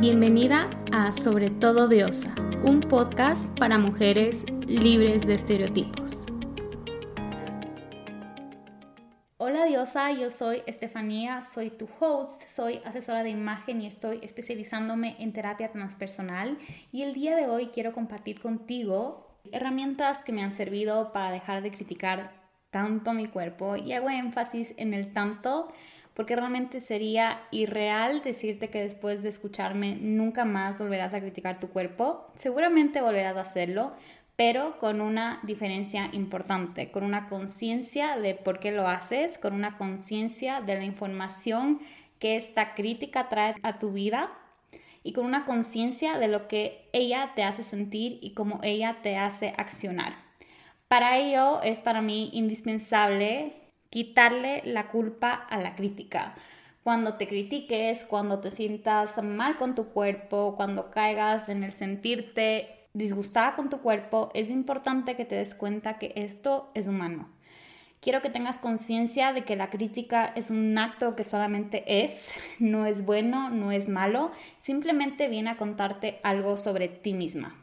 Bienvenida a Sobre todo Diosa, un podcast para mujeres libres de estereotipos. Hola Diosa, yo soy Estefanía, soy tu host, soy asesora de imagen y estoy especializándome en terapia transpersonal y el día de hoy quiero compartir contigo herramientas que me han servido para dejar de criticar tanto mi cuerpo y hago énfasis en el tanto porque realmente sería irreal decirte que después de escucharme nunca más volverás a criticar tu cuerpo. Seguramente volverás a hacerlo, pero con una diferencia importante, con una conciencia de por qué lo haces, con una conciencia de la información que esta crítica trae a tu vida y con una conciencia de lo que ella te hace sentir y cómo ella te hace accionar. Para ello es para mí indispensable quitarle la culpa a la crítica. Cuando te critiques, cuando te sientas mal con tu cuerpo, cuando caigas en el sentirte disgustada con tu cuerpo, es importante que te des cuenta que esto es humano. Quiero que tengas conciencia de que la crítica es un acto que solamente es, no es bueno, no es malo, simplemente viene a contarte algo sobre ti misma.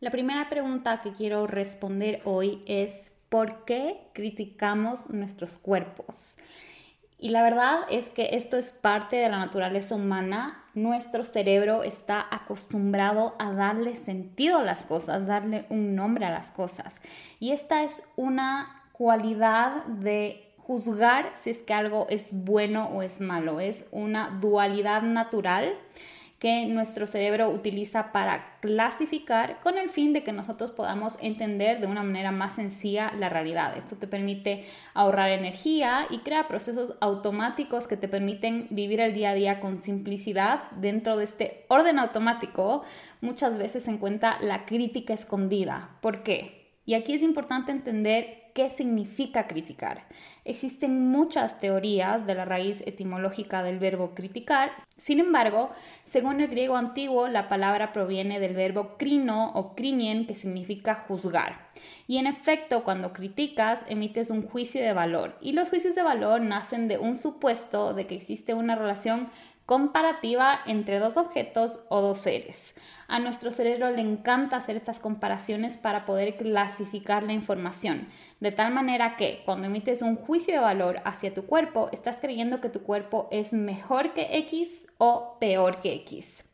La primera pregunta que quiero responder hoy es ¿Por qué criticamos nuestros cuerpos? Y la verdad es que esto es parte de la naturaleza humana. Nuestro cerebro está acostumbrado a darle sentido a las cosas, darle un nombre a las cosas. Y esta es una cualidad de juzgar si es que algo es bueno o es malo. Es una dualidad natural que nuestro cerebro utiliza para clasificar con el fin de que nosotros podamos entender de una manera más sencilla la realidad. Esto te permite ahorrar energía y crea procesos automáticos que te permiten vivir el día a día con simplicidad. Dentro de este orden automático muchas veces se encuentra la crítica escondida. ¿Por qué? Y aquí es importante entender qué significa criticar. Existen muchas teorías de la raíz etimológica del verbo criticar. Sin embargo, según el griego antiguo, la palabra proviene del verbo crino o crinien, que significa juzgar. Y en efecto, cuando criticas, emites un juicio de valor. Y los juicios de valor nacen de un supuesto de que existe una relación comparativa entre dos objetos o dos seres. A nuestro cerebro le encanta hacer estas comparaciones para poder clasificar la información, de tal manera que cuando emites un juicio de valor hacia tu cuerpo, estás creyendo que tu cuerpo es mejor que X o peor que X.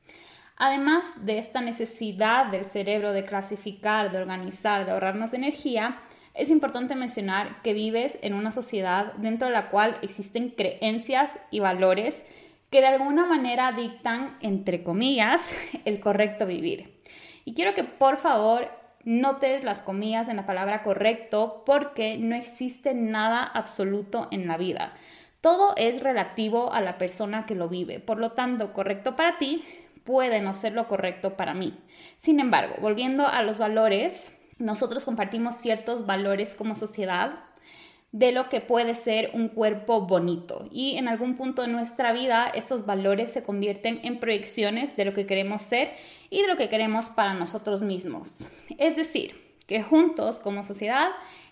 Además de esta necesidad del cerebro de clasificar, de organizar, de ahorrarnos de energía, es importante mencionar que vives en una sociedad dentro de la cual existen creencias y valores que de alguna manera dictan, entre comillas, el correcto vivir. Y quiero que por favor notes las comillas en la palabra correcto porque no existe nada absoluto en la vida. Todo es relativo a la persona que lo vive. Por lo tanto, correcto para ti puede no ser lo correcto para mí. Sin embargo, volviendo a los valores, nosotros compartimos ciertos valores como sociedad de lo que puede ser un cuerpo bonito. Y en algún punto de nuestra vida estos valores se convierten en proyecciones de lo que queremos ser y de lo que queremos para nosotros mismos. Es decir, que juntos como sociedad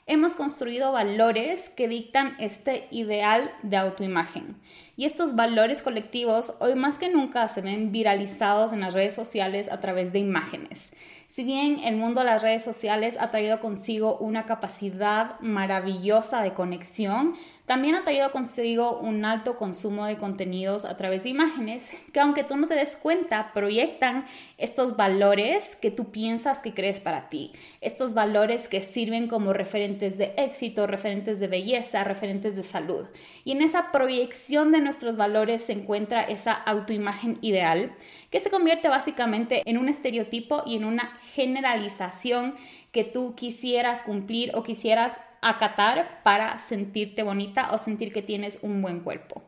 hemos construido valores que dictan este ideal de autoimagen. Y estos valores colectivos hoy más que nunca se ven viralizados en las redes sociales a través de imágenes. Si bien el mundo de las redes sociales ha traído consigo una capacidad maravillosa de conexión, también ha traído consigo un alto consumo de contenidos a través de imágenes que aunque tú no te des cuenta, proyectan estos valores que tú piensas que crees para ti, estos valores que sirven como referentes de éxito, referentes de belleza, referentes de salud. Y en esa proyección de nuestros valores se encuentra esa autoimagen ideal que se convierte básicamente en un estereotipo y en una generalización que tú quisieras cumplir o quisieras acatar para sentirte bonita o sentir que tienes un buen cuerpo.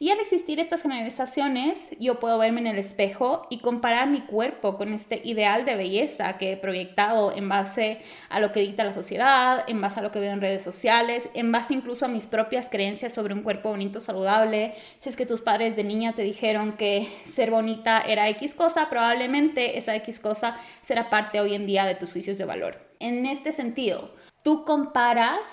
Y al existir estas generalizaciones, yo puedo verme en el espejo y comparar mi cuerpo con este ideal de belleza que he proyectado en base a lo que dicta la sociedad, en base a lo que veo en redes sociales, en base incluso a mis propias creencias sobre un cuerpo bonito, saludable. Si es que tus padres de niña te dijeron que ser bonita era X cosa, probablemente esa X cosa será parte hoy en día de tus juicios de valor. En este sentido, tú comparas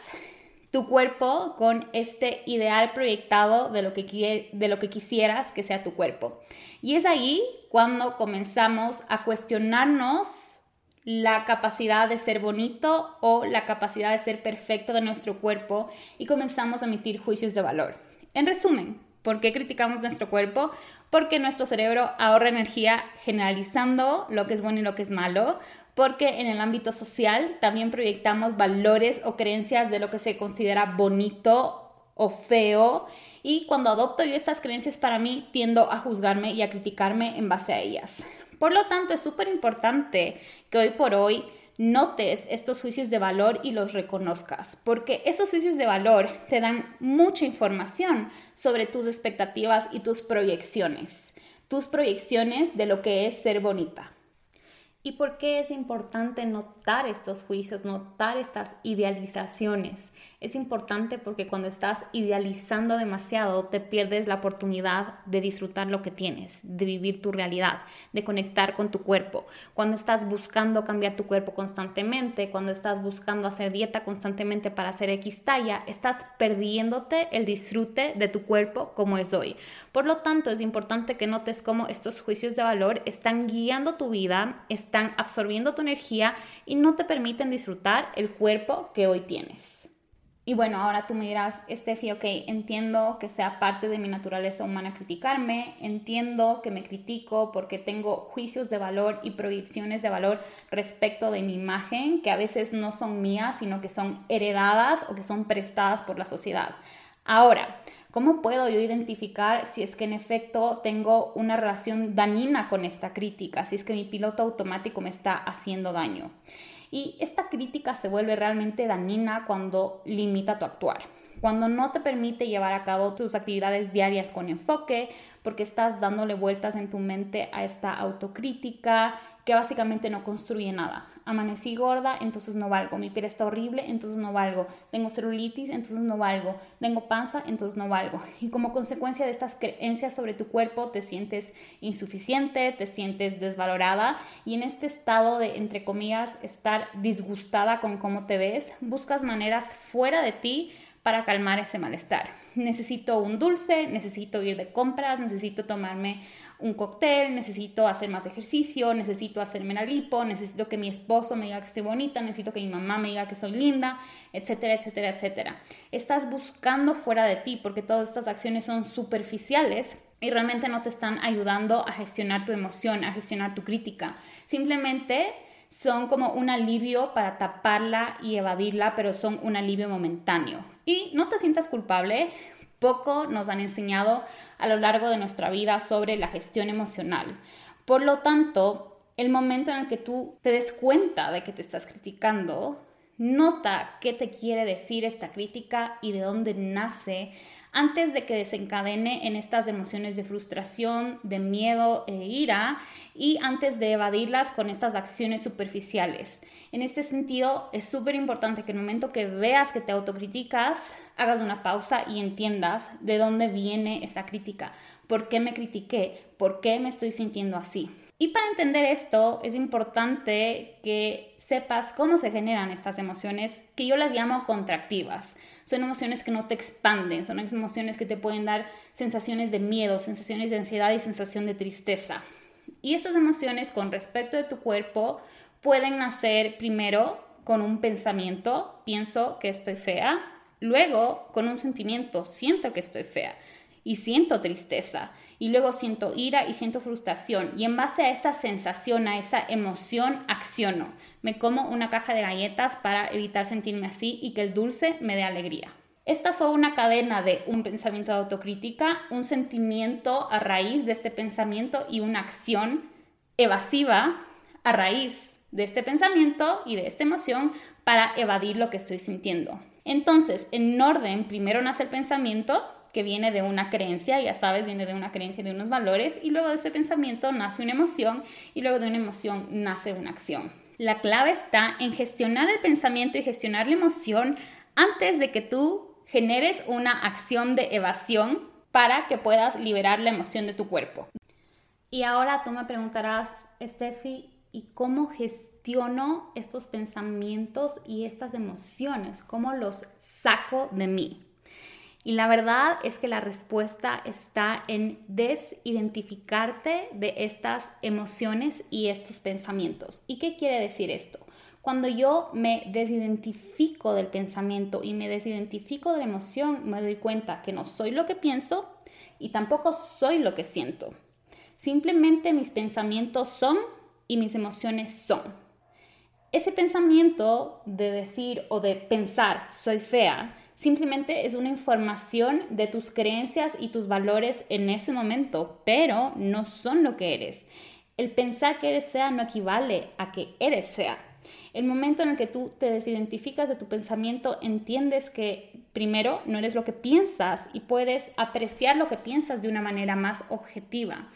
tu cuerpo con este ideal proyectado de lo que, de lo que quisieras que sea tu cuerpo. Y es ahí cuando comenzamos a cuestionarnos la capacidad de ser bonito o la capacidad de ser perfecto de nuestro cuerpo y comenzamos a emitir juicios de valor. En resumen, ¿por qué criticamos nuestro cuerpo? Porque nuestro cerebro ahorra energía generalizando lo que es bueno y lo que es malo, porque en el ámbito social también proyectamos valores o creencias de lo que se considera bonito o feo y cuando adopto yo estas creencias para mí tiendo a juzgarme y a criticarme en base a ellas. Por lo tanto, es súper importante que hoy por hoy notes estos juicios de valor y los reconozcas, porque esos juicios de valor te dan mucha información sobre tus expectativas y tus proyecciones, tus proyecciones de lo que es ser bonita. ¿Y por qué es importante notar estos juicios, notar estas idealizaciones? Es importante porque cuando estás idealizando demasiado te pierdes la oportunidad de disfrutar lo que tienes, de vivir tu realidad, de conectar con tu cuerpo. Cuando estás buscando cambiar tu cuerpo constantemente, cuando estás buscando hacer dieta constantemente para hacer X talla, estás perdiéndote el disfrute de tu cuerpo como es hoy. Por lo tanto, es importante que notes cómo estos juicios de valor están guiando tu vida, están absorbiendo tu energía y no te permiten disfrutar el cuerpo que hoy tienes. Y bueno, ahora tú me dirás, Steffi, ok, entiendo que sea parte de mi naturaleza humana criticarme, entiendo que me critico porque tengo juicios de valor y proyecciones de valor respecto de mi imagen, que a veces no son mías, sino que son heredadas o que son prestadas por la sociedad. Ahora, ¿cómo puedo yo identificar si es que en efecto tengo una relación dañina con esta crítica, si es que mi piloto automático me está haciendo daño? Y esta crítica se vuelve realmente dañina cuando limita tu actuar, cuando no te permite llevar a cabo tus actividades diarias con enfoque, porque estás dándole vueltas en tu mente a esta autocrítica que básicamente no construye nada. Amanecí gorda, entonces no valgo. Mi piel está horrible, entonces no valgo. Tengo celulitis, entonces no valgo. Tengo panza, entonces no valgo. Y como consecuencia de estas creencias sobre tu cuerpo, te sientes insuficiente, te sientes desvalorada y en este estado de, entre comillas, estar disgustada con cómo te ves, buscas maneras fuera de ti para calmar ese malestar. Necesito un dulce, necesito ir de compras, necesito tomarme un cóctel, necesito hacer más ejercicio, necesito hacerme la lipo, necesito que mi esposo me diga que estoy bonita, necesito que mi mamá me diga que soy linda, etcétera, etcétera, etcétera. Estás buscando fuera de ti porque todas estas acciones son superficiales y realmente no te están ayudando a gestionar tu emoción, a gestionar tu crítica. Simplemente son como un alivio para taparla y evadirla, pero son un alivio momentáneo. Y no te sientas culpable, poco nos han enseñado a lo largo de nuestra vida sobre la gestión emocional. Por lo tanto, el momento en el que tú te des cuenta de que te estás criticando, nota qué te quiere decir esta crítica y de dónde nace antes de que desencadene en estas emociones de frustración, de miedo e ira y antes de evadirlas con estas acciones superficiales. En este sentido, es súper importante que en el momento que veas que te autocriticas, hagas una pausa y entiendas de dónde viene esa crítica, por qué me critiqué, por qué me estoy sintiendo así. Y para entender esto es importante que sepas cómo se generan estas emociones que yo las llamo contractivas. Son emociones que no te expanden, son emociones que te pueden dar sensaciones de miedo, sensaciones de ansiedad y sensación de tristeza. Y estas emociones con respecto de tu cuerpo pueden nacer primero con un pensamiento, pienso que estoy fea, luego con un sentimiento, siento que estoy fea y siento tristeza y luego siento ira y siento frustración y en base a esa sensación, a esa emoción, acciono. Me como una caja de galletas para evitar sentirme así y que el dulce me dé alegría. Esta fue una cadena de un pensamiento de autocrítica, un sentimiento a raíz de este pensamiento y una acción evasiva a raíz de este pensamiento y de esta emoción para evadir lo que estoy sintiendo. Entonces, en orden, primero nace el pensamiento, que viene de una creencia, ya sabes, viene de una creencia, de unos valores, y luego de ese pensamiento nace una emoción, y luego de una emoción nace una acción. La clave está en gestionar el pensamiento y gestionar la emoción antes de que tú generes una acción de evasión para que puedas liberar la emoción de tu cuerpo. Y ahora tú me preguntarás, Steffi, y cómo gestiono estos pensamientos y estas emociones, cómo los saco de mí. Y la verdad es que la respuesta está en desidentificarte de estas emociones y estos pensamientos. ¿Y qué quiere decir esto? Cuando yo me desidentifico del pensamiento y me desidentifico de la emoción, me doy cuenta que no soy lo que pienso y tampoco soy lo que siento. Simplemente mis pensamientos son y mis emociones son. Ese pensamiento de decir o de pensar soy fea simplemente es una información de tus creencias y tus valores en ese momento, pero no son lo que eres. El pensar que eres fea no equivale a que eres fea. El momento en el que tú te desidentificas de tu pensamiento, entiendes que primero no eres lo que piensas y puedes apreciar lo que piensas de una manera más objetiva.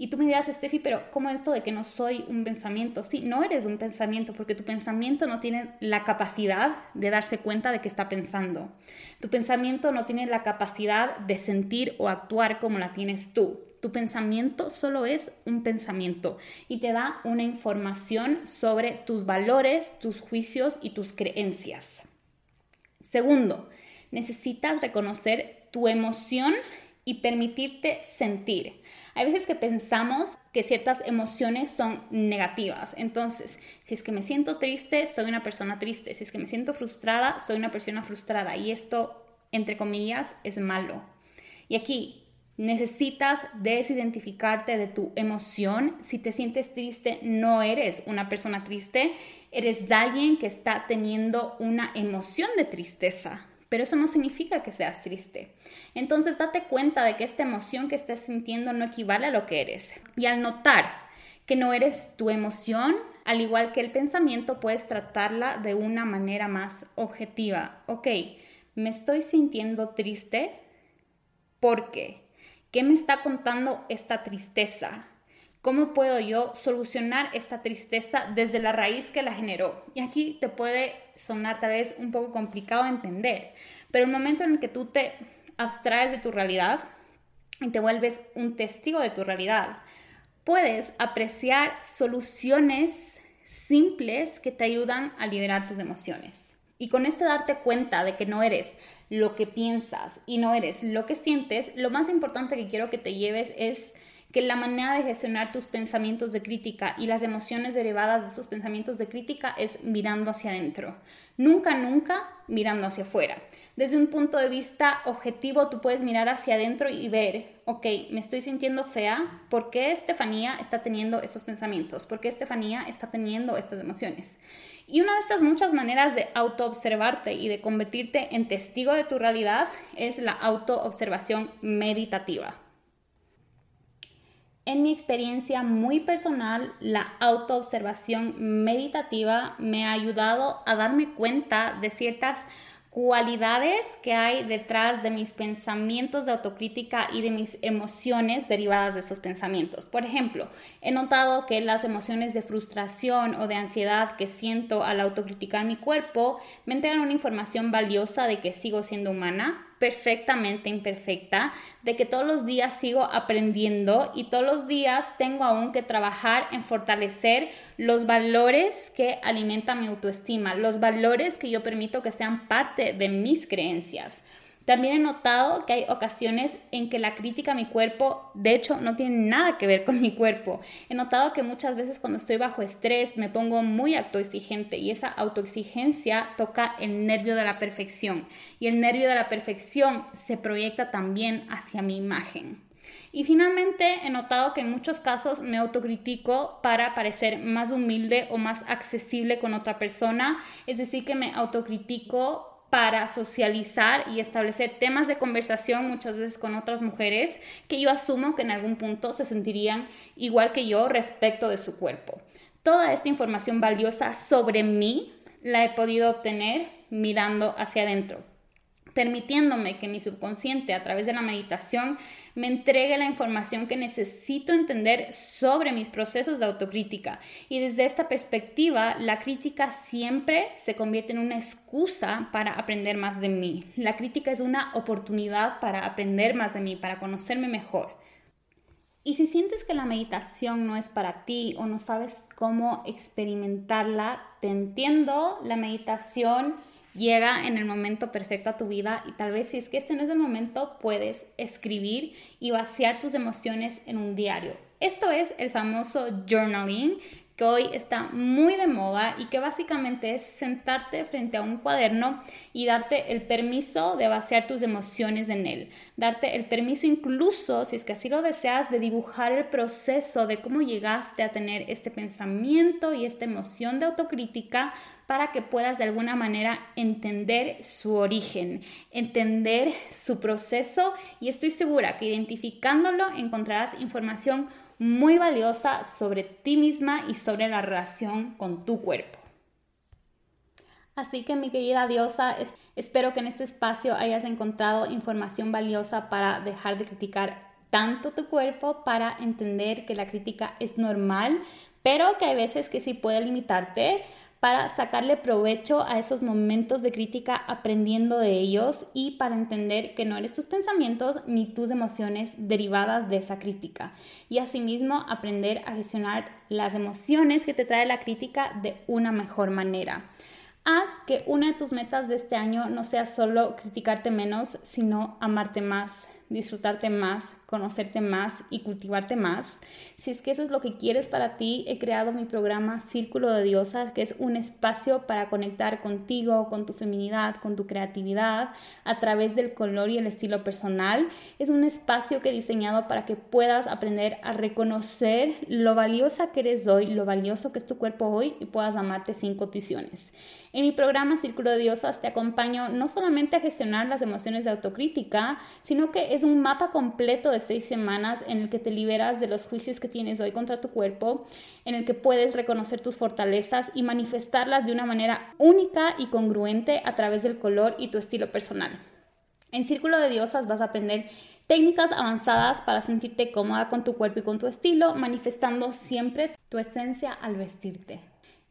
Y tú me dirás, Steffi, pero ¿cómo esto de que no soy un pensamiento? Sí, no eres un pensamiento porque tu pensamiento no tiene la capacidad de darse cuenta de que está pensando. Tu pensamiento no tiene la capacidad de sentir o actuar como la tienes tú. Tu pensamiento solo es un pensamiento y te da una información sobre tus valores, tus juicios y tus creencias. Segundo, necesitas reconocer tu emoción y permitirte sentir. Hay veces que pensamos que ciertas emociones son negativas. Entonces, si es que me siento triste, soy una persona triste. Si es que me siento frustrada, soy una persona frustrada. Y esto, entre comillas, es malo. Y aquí necesitas desidentificarte de tu emoción. Si te sientes triste, no eres una persona triste, eres alguien que está teniendo una emoción de tristeza pero eso no significa que seas triste. Entonces date cuenta de que esta emoción que estés sintiendo no equivale a lo que eres. Y al notar que no eres tu emoción, al igual que el pensamiento, puedes tratarla de una manera más objetiva. Ok, me estoy sintiendo triste. ¿Por qué? ¿Qué me está contando esta tristeza? ¿Cómo puedo yo solucionar esta tristeza desde la raíz que la generó? Y aquí te puede sonar tal vez un poco complicado de entender, pero el momento en el que tú te abstraes de tu realidad y te vuelves un testigo de tu realidad, puedes apreciar soluciones simples que te ayudan a liberar tus emociones. Y con este darte cuenta de que no eres lo que piensas y no eres lo que sientes, lo más importante que quiero que te lleves es que la manera de gestionar tus pensamientos de crítica y las emociones derivadas de esos pensamientos de crítica es mirando hacia adentro. Nunca, nunca mirando hacia afuera. Desde un punto de vista objetivo, tú puedes mirar hacia adentro y ver, ok, me estoy sintiendo fea, ¿por qué Estefanía está teniendo estos pensamientos? ¿Por qué Estefanía está teniendo estas emociones? Y una de estas muchas maneras de autoobservarte y de convertirte en testigo de tu realidad es la autoobservación meditativa. En mi experiencia muy personal, la autoobservación meditativa me ha ayudado a darme cuenta de ciertas cualidades que hay detrás de mis pensamientos de autocrítica y de mis emociones derivadas de esos pensamientos. Por ejemplo, he notado que las emociones de frustración o de ansiedad que siento al autocriticar mi cuerpo me entregan una información valiosa de que sigo siendo humana, perfectamente imperfecta, de que todos los días sigo aprendiendo y todos los días tengo aún que trabajar en fortalecer los valores que alimentan mi autoestima, los valores que yo permito que sean parte de mis creencias. También he notado que hay ocasiones en que la crítica a mi cuerpo, de hecho, no tiene nada que ver con mi cuerpo. He notado que muchas veces cuando estoy bajo estrés me pongo muy autoexigente y esa autoexigencia toca el nervio de la perfección y el nervio de la perfección se proyecta también hacia mi imagen. Y finalmente he notado que en muchos casos me autocritico para parecer más humilde o más accesible con otra persona, es decir, que me autocritico para socializar y establecer temas de conversación muchas veces con otras mujeres que yo asumo que en algún punto se sentirían igual que yo respecto de su cuerpo. Toda esta información valiosa sobre mí la he podido obtener mirando hacia adentro permitiéndome que mi subconsciente a través de la meditación me entregue la información que necesito entender sobre mis procesos de autocrítica. Y desde esta perspectiva, la crítica siempre se convierte en una excusa para aprender más de mí. La crítica es una oportunidad para aprender más de mí, para conocerme mejor. Y si sientes que la meditación no es para ti o no sabes cómo experimentarla, te entiendo, la meditación llega en el momento perfecto a tu vida y tal vez si es que este no es el momento, puedes escribir y vaciar tus emociones en un diario. Esto es el famoso journaling que hoy está muy de moda y que básicamente es sentarte frente a un cuaderno y darte el permiso de vaciar tus emociones en él, darte el permiso incluso, si es que así lo deseas, de dibujar el proceso de cómo llegaste a tener este pensamiento y esta emoción de autocrítica para que puedas de alguna manera entender su origen, entender su proceso. Y estoy segura que identificándolo encontrarás información muy valiosa sobre ti misma y sobre la relación con tu cuerpo. Así que mi querida diosa, espero que en este espacio hayas encontrado información valiosa para dejar de criticar tanto tu cuerpo, para entender que la crítica es normal, pero que hay veces que sí puede limitarte, para sacarle provecho a esos momentos de crítica aprendiendo de ellos y para entender que no eres tus pensamientos ni tus emociones derivadas de esa crítica. Y asimismo aprender a gestionar las emociones que te trae la crítica de una mejor manera. Haz que una de tus metas de este año no sea solo criticarte menos, sino amarte más, disfrutarte más, conocerte más y cultivarte más. Si es que eso es lo que quieres para ti, he creado mi programa Círculo de Diosas, que es un espacio para conectar contigo, con tu feminidad, con tu creatividad, a través del color y el estilo personal. Es un espacio que he diseñado para que puedas aprender a reconocer lo valiosa que eres hoy, lo valioso que es tu cuerpo hoy y puedas amarte sin condiciones. En mi programa Círculo de Diosas te acompaño no solamente a gestionar las emociones de autocrítica, sino que es un mapa completo seis semanas en el que te liberas de los juicios que tienes hoy contra tu cuerpo, en el que puedes reconocer tus fortalezas y manifestarlas de una manera única y congruente a través del color y tu estilo personal. En Círculo de Diosas vas a aprender técnicas avanzadas para sentirte cómoda con tu cuerpo y con tu estilo, manifestando siempre tu esencia al vestirte.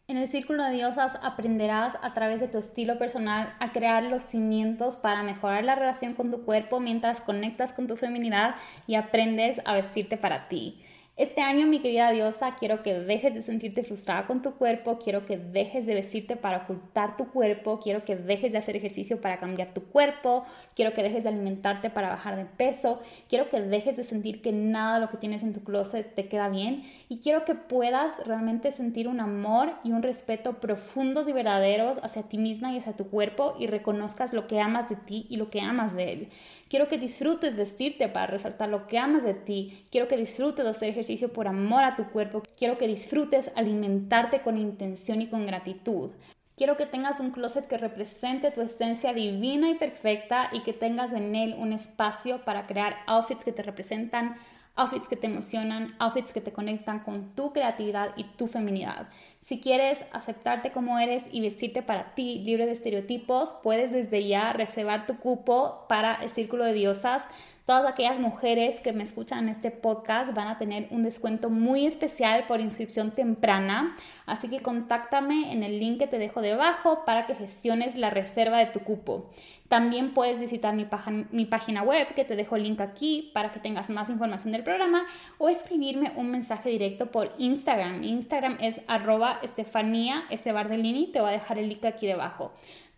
En el círculo de diosas aprenderás a través de tu estilo personal a crear los cimientos para mejorar la relación con tu cuerpo mientras conectas con tu feminidad y aprendes a vestirte para ti. Este año, mi querida diosa, quiero que dejes de sentirte frustrada con tu cuerpo, quiero que dejes de vestirte para ocultar tu cuerpo, quiero que dejes de hacer ejercicio para cambiar tu cuerpo, quiero que dejes de alimentarte para bajar de peso, quiero que dejes de sentir que nada de lo que tienes en tu closet te queda bien y quiero que puedas realmente sentir un amor y un respeto profundos y verdaderos hacia ti misma y hacia tu cuerpo y reconozcas lo que amas de ti y lo que amas de él. Quiero que disfrutes vestirte para resaltar lo que amas de ti. Quiero que disfrutes hacer ejercicio por amor a tu cuerpo. Quiero que disfrutes alimentarte con intención y con gratitud. Quiero que tengas un closet que represente tu esencia divina y perfecta y que tengas en él un espacio para crear outfits que te representan outfits que te emocionan, outfits que te conectan con tu creatividad y tu feminidad. Si quieres aceptarte como eres y vestirte para ti, libre de estereotipos, puedes desde ya reservar tu cupo para el Círculo de Diosas. Todas aquellas mujeres que me escuchan en este podcast van a tener un descuento muy especial por inscripción temprana. Así que contáctame en el link que te dejo debajo para que gestiones la reserva de tu cupo. También puedes visitar mi, mi, página web, que te dejo el link aquí para que tengas más información del programa, o escribirme un mensaje directo por Instagram. Instagram es arroba Estefanía Estebardellini, te voy a dejar el link aquí debajo.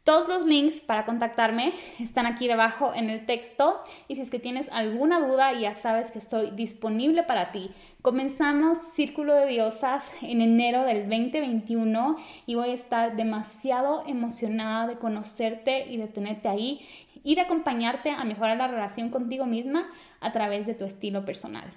Todos los links para contactarme están aquí debajo en el texto y si es que tienes alguna duda ya sabes que estoy disponible para ti. Comenzamos Círculo de Diosas en enero del 2021 y voy a estar demasiado emocionada de conocerte y de tenerte ahí y de acompañarte a mejorar la relación contigo misma a través de tu estilo personal.